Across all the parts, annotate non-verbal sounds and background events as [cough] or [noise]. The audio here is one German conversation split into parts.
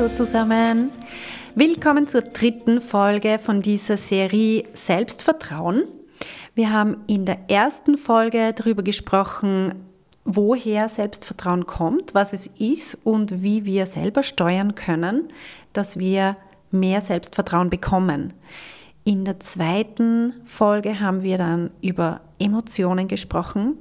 Hallo zusammen! Willkommen zur dritten Folge von dieser Serie Selbstvertrauen. Wir haben in der ersten Folge darüber gesprochen, woher Selbstvertrauen kommt, was es ist und wie wir selber steuern können, dass wir mehr Selbstvertrauen bekommen. In der zweiten Folge haben wir dann über Emotionen gesprochen,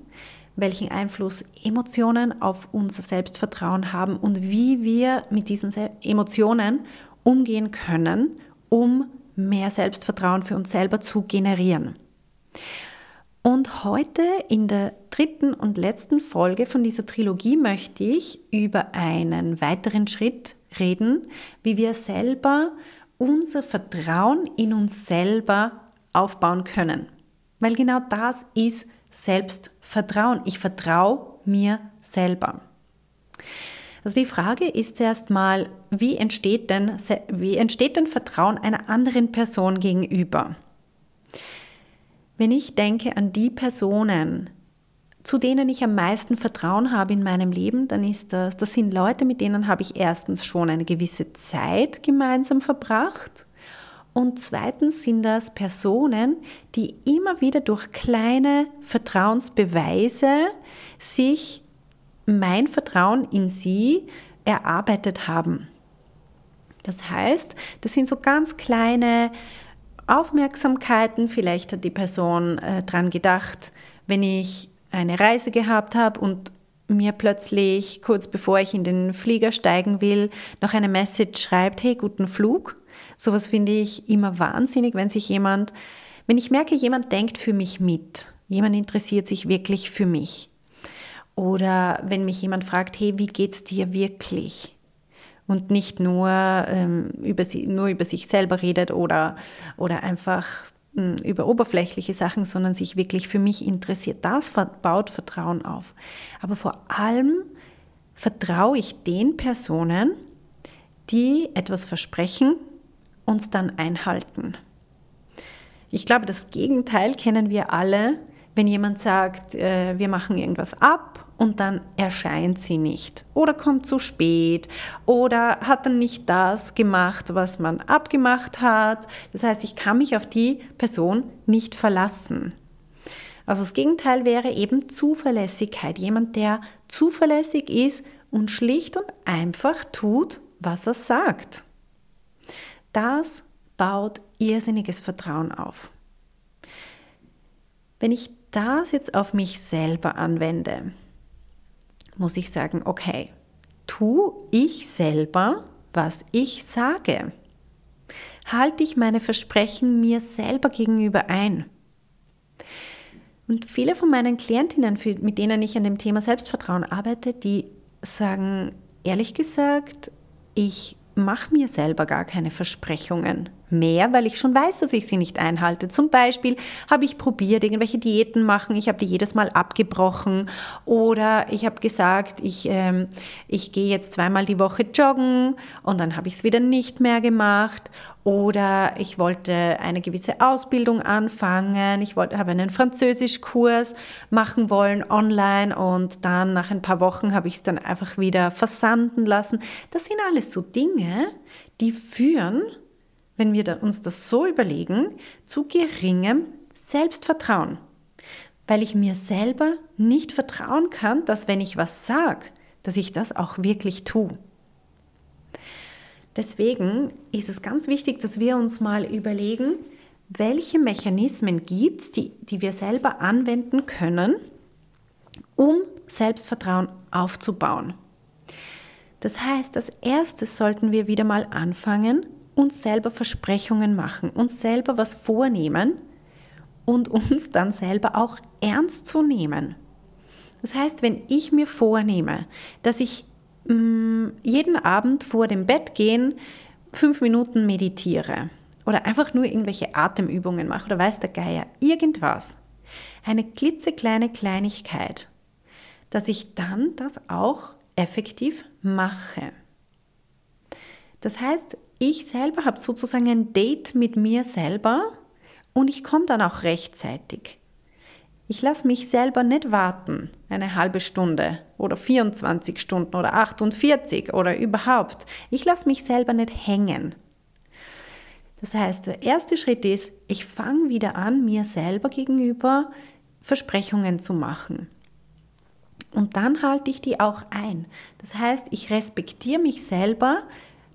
welchen Einfluss Emotionen auf unser Selbstvertrauen haben und wie wir mit diesen Emotionen umgehen können, um mehr Selbstvertrauen für uns selber zu generieren. Und heute in der dritten und letzten Folge von dieser Trilogie möchte ich über einen weiteren Schritt reden, wie wir selber unser Vertrauen in uns selber aufbauen können. Weil genau das ist Selbstvertrauen. Ich vertraue mir selber. Also die Frage ist erstmal, wie entsteht denn, wie entsteht denn Vertrauen einer anderen Person gegenüber? Wenn ich denke an die Personen, zu denen ich am meisten Vertrauen habe in meinem Leben, dann ist das, das sind Leute, mit denen habe ich erstens schon eine gewisse Zeit gemeinsam verbracht und zweitens sind das Personen, die immer wieder durch kleine Vertrauensbeweise sich mein Vertrauen in sie erarbeitet haben. Das heißt, das sind so ganz kleine Aufmerksamkeiten. Vielleicht hat die Person äh, dran gedacht, wenn ich eine Reise gehabt habe und mir plötzlich kurz bevor ich in den Flieger steigen will, noch eine Message schreibt, hey, guten Flug. Sowas finde ich immer wahnsinnig, wenn sich jemand, wenn ich merke, jemand denkt für mich mit, jemand interessiert sich wirklich für mich. Oder wenn mich jemand fragt, hey, wie geht's dir wirklich? Und nicht nur, ähm, über, sie, nur über sich selber redet oder, oder einfach mh, hm, über oberflächliche Sachen, sondern sich wirklich für mich interessiert. Das baut Vertrauen auf. Aber vor allem vertraue ich den Personen, die etwas versprechen, uns dann einhalten. Ich glaube, das Gegenteil kennen wir alle, wenn jemand sagt, äh, wir machen irgendwas ab und dann erscheint sie nicht oder kommt zu spät oder hat dann nicht das gemacht, was man abgemacht hat. Das heißt, ich kann mich auf die Person nicht verlassen. Also das Gegenteil wäre eben Zuverlässigkeit. Jemand, der zuverlässig ist und schlicht und einfach tut, was er sagt. Das baut irrsinniges Vertrauen auf. Wenn ich das jetzt auf mich selber anwende, muss ich sagen, okay, tu ich selber, was ich sage? Halte ich meine Versprechen mir selber gegenüber ein? Und viele von meinen Klientinnen, mit denen ich an dem Thema Selbstvertrauen arbeite, die sagen, ehrlich gesagt, ich mache mir selber gar keine Versprechungen mehr, weil ich schon weiß, dass ich sie nicht einhalte. Zum Beispiel habe ich probiert, irgendwelche Diäten machen, ich habe die jedes Mal abgebrochen oder ich habe gesagt, ich, ähm, ich gehe jetzt zweimal die Woche joggen und dann habe ich es wieder nicht mehr gemacht oder ich wollte eine gewisse Ausbildung anfangen, ich wollte, habe einen Französischkurs machen wollen online und dann nach ein paar Wochen habe ich es dann einfach wieder versanden lassen. Das sind alles so Dinge, die führen wenn wir uns das so überlegen, zu geringem Selbstvertrauen. Weil ich mir selber nicht vertrauen kann, dass wenn ich was sage, dass ich das auch wirklich tue. Deswegen ist es ganz wichtig, dass wir uns mal überlegen, welche Mechanismen gibt es, die, die wir selber anwenden können, um Selbstvertrauen aufzubauen. Das heißt, als erstes sollten wir wieder mal anfangen, uns selber Versprechungen machen, uns selber was vornehmen und [laughs] uns dann selber auch ernst zu nehmen. Das heißt, wenn ich mir vornehme, dass ich mh, mm, jeden Abend vor dem Bett gehen fünf Minuten meditiere oder einfach nur irgendwelche Atemübungen mache oder weiß der Geier, irgendwas, eine klitzekleine Kleinigkeit, dass ich dann das auch effektiv mache. Das heißt, ich selber habe sozusagen ein Date mit mir selber und ich komme dann auch rechtzeitig. Ich lasse mich selber nicht warten, eine halbe Stunde oder 24 Stunden oder 48 oder überhaupt. Ich lasse mich selber nicht hängen. Das heißt, der erste Schritt ist, ich fange wieder an, mir selber gegenüber Versprechungen zu machen. Und dann halte ich die auch ein. Das heißt, ich respektiere mich selber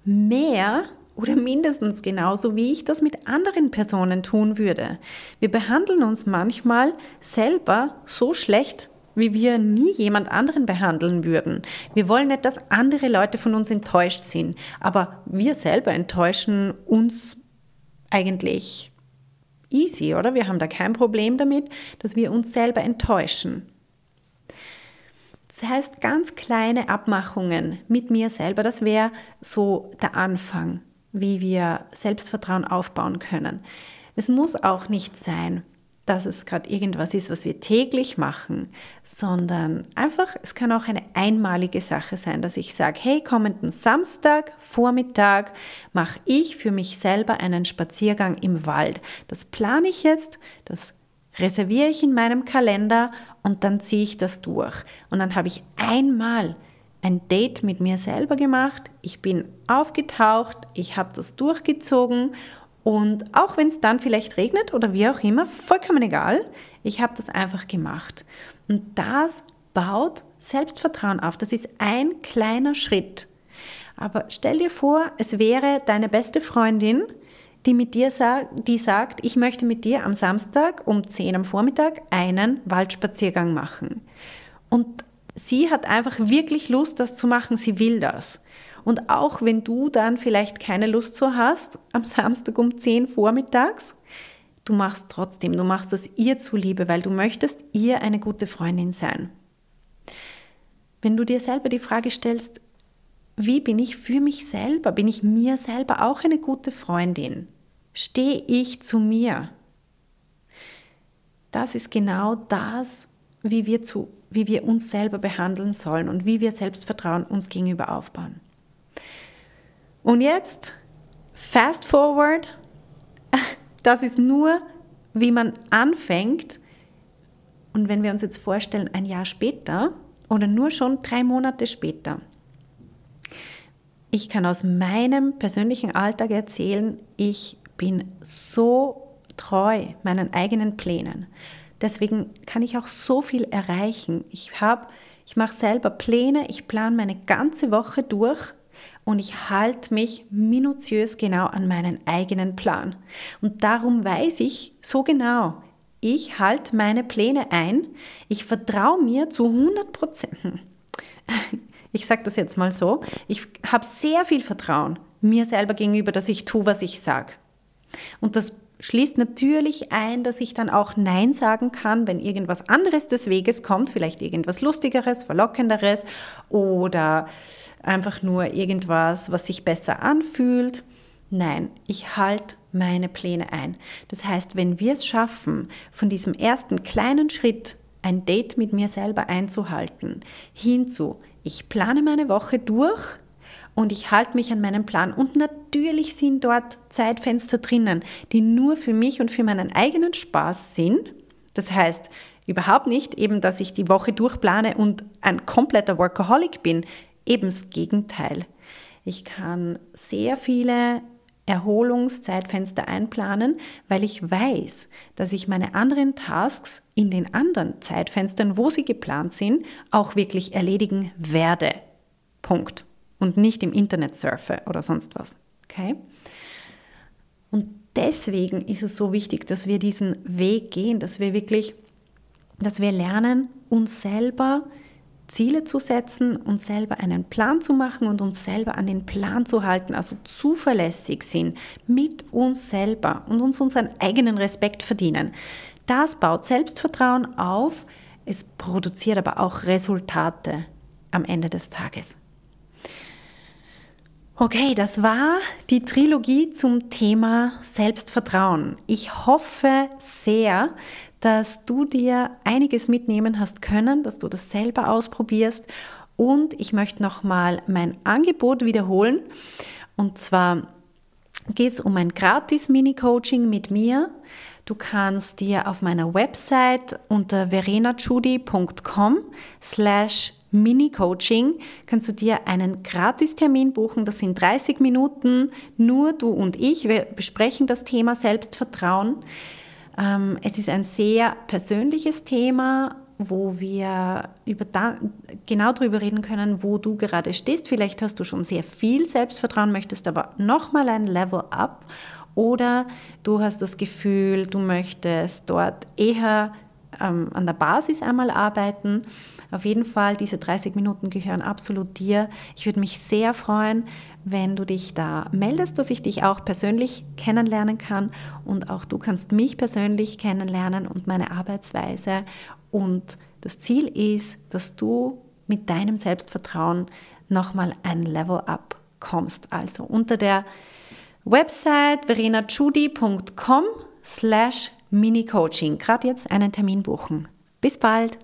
mehr oder mindestens genauso, wie ich das mit anderen Personen tun würde. Wir behandeln uns manchmal selber so schlecht, wie wir nie jemand anderen behandeln würden. Wir wollen nicht, dass andere Leute von uns enttäuscht sind, aber wir selber enttäuschen uns eigentlich easy, oder? Wir haben da kein Problem damit, dass wir uns selber enttäuschen. Das heißt, ganz kleine Abmachungen mit mir selber, das wäre so der Anfang, wie wir Selbstvertrauen aufbauen können. Es muss auch nicht sein, dass es gerade irgendwas ist, was wir täglich machen, sondern einfach, es kann auch eine einmalige Sache sein, dass ich sage, hey, kommenden Samstag, Vormittag mache ich für mich selber einen Spaziergang im Wald. Das plane ich jetzt, das reserviere ich in meinem Kalender und dann ziehe ich das durch. Und dann habe ich einmal ein Date mit mir selber gemacht, ich bin aufgetaucht, ich habe das durchgezogen und auch wenn es dann vielleicht regnet oder wie auch immer, vollkommen egal, ich habe das einfach gemacht. Und das baut Selbstvertrauen auf. Das ist ein kleiner Schritt. Aber stell dir vor, es wäre deine beste Freundin, die mit dir sagt, die sagt, ich möchte mit dir am Samstag um 10 am Vormittag einen Waldspaziergang machen. Und sie hat einfach wirklich Lust, das zu machen. Sie will das. Und auch wenn du dann vielleicht keine Lust so hast, am Samstag um 10 vormittags, du machst trotzdem, du machst es ihr zuliebe, weil du möchtest ihr eine gute Freundin sein. Wenn du dir selber die Frage stellst, wie bin ich für mich selber? Bin ich mir selber auch eine gute Freundin? Stehe ich zu mir? Das ist genau das, wie wir, zu, wie wir uns selber behandeln sollen und wie wir Selbstvertrauen uns gegenüber aufbauen. Und jetzt, fast forward, [laughs] das ist nur, wie man anfängt. Und wenn wir uns jetzt vorstellen, ein Jahr später oder nur schon drei Monate später, ich kann aus meinem persönlichen Alltag erzählen, ich bin so treu meinen eigenen Plänen. Deswegen kann ich auch so viel erreichen. Ich habe, ich mache selber Pläne, ich plane meine ganze Woche durch und ich halte mich minutiös genau an meinen eigenen Plan. Und darum weiß ich so genau, ich halte meine Pläne ein, ich vertraue mir zu 100 Prozent. [laughs] Ich sage das jetzt mal so, ich habe sehr viel Vertrauen mir selber gegenüber, dass ich tue, was ich sage. Und das schließt natürlich ein, dass ich dann auch Nein sagen kann, wenn irgendwas anderes des Weges kommt, vielleicht irgendwas Lustigeres, Verlockenderes oder einfach nur irgendwas, was sich besser anfühlt. Nein, ich halte meine Pläne ein. Das heißt, wenn wir es schaffen, von diesem ersten kleinen Schritt ein Date mit mir selber einzuhalten, hinzu, ich plane meine Woche durch, und ich halte mich an meinen Plan. Und natürlich sind dort Zeitfenster drinnen, die nur für mich und für meinen eigenen Spaß sind. Das heißt, überhaupt nicht eben, dass ich die Woche durchplane und ein kompletter Workaholic bin. Eben das Gegenteil. Ich kann sehr viele Erholungszeitfenster einplanen, weil ich weiß, dass ich meine anderen Tasks in den anderen Zeitfenstern, wo sie geplant sind, auch wirklich erledigen werde. Punkt und nicht im Internet surfe oder sonst was. Okay? Und deswegen ist es so wichtig, dass wir diesen Weg gehen, dass wir wirklich, dass wir lernen, uns selber Ziele zu setzen, uns selber einen Plan zu machen und uns selber an den Plan zu halten, also zuverlässig sind mit uns selber und uns unseren eigenen Respekt verdienen. Das baut Selbstvertrauen auf, es produziert aber auch Resultate am Ende des Tages. Okay, das war die Trilogie zum Thema Selbstvertrauen. Ich hoffe sehr, dass du dir einiges mitnehmen hast können, dass du das selber ausprobierst. Und ich möchte nochmal mein Angebot wiederholen. Und zwar geht es um ein gratis Mini-Coaching mit mir. Du kannst dir auf meiner Website unter verenachudi.com slash Mini-Coaching kannst du dir einen Gratis-Termin buchen. Das sind 30 Minuten, nur du und ich. Wir besprechen das Thema Selbstvertrauen. Ähm, es ist ein sehr persönliches Thema, wo wir über da, genau darüber reden können, wo du gerade stehst. Vielleicht hast du schon sehr viel Selbstvertrauen, möchtest aber nochmal ein Level up oder du hast das Gefühl, du möchtest dort eher ähm, an der Basis einmal arbeiten. Auf jeden Fall, diese 30 Minuten gehören absolut dir. Ich würde mich sehr freuen, wenn du dich da meldest, dass ich dich auch persönlich kennenlernen kann und auch du kannst mich persönlich kennenlernen und meine Arbeitsweise. Und das Ziel ist, dass du mit deinem Selbstvertrauen nochmal ein Level up kommst. Also unter der Website verenachudi.com slash Mini-Coaching. Gerade jetzt einen Termin buchen. Bis bald!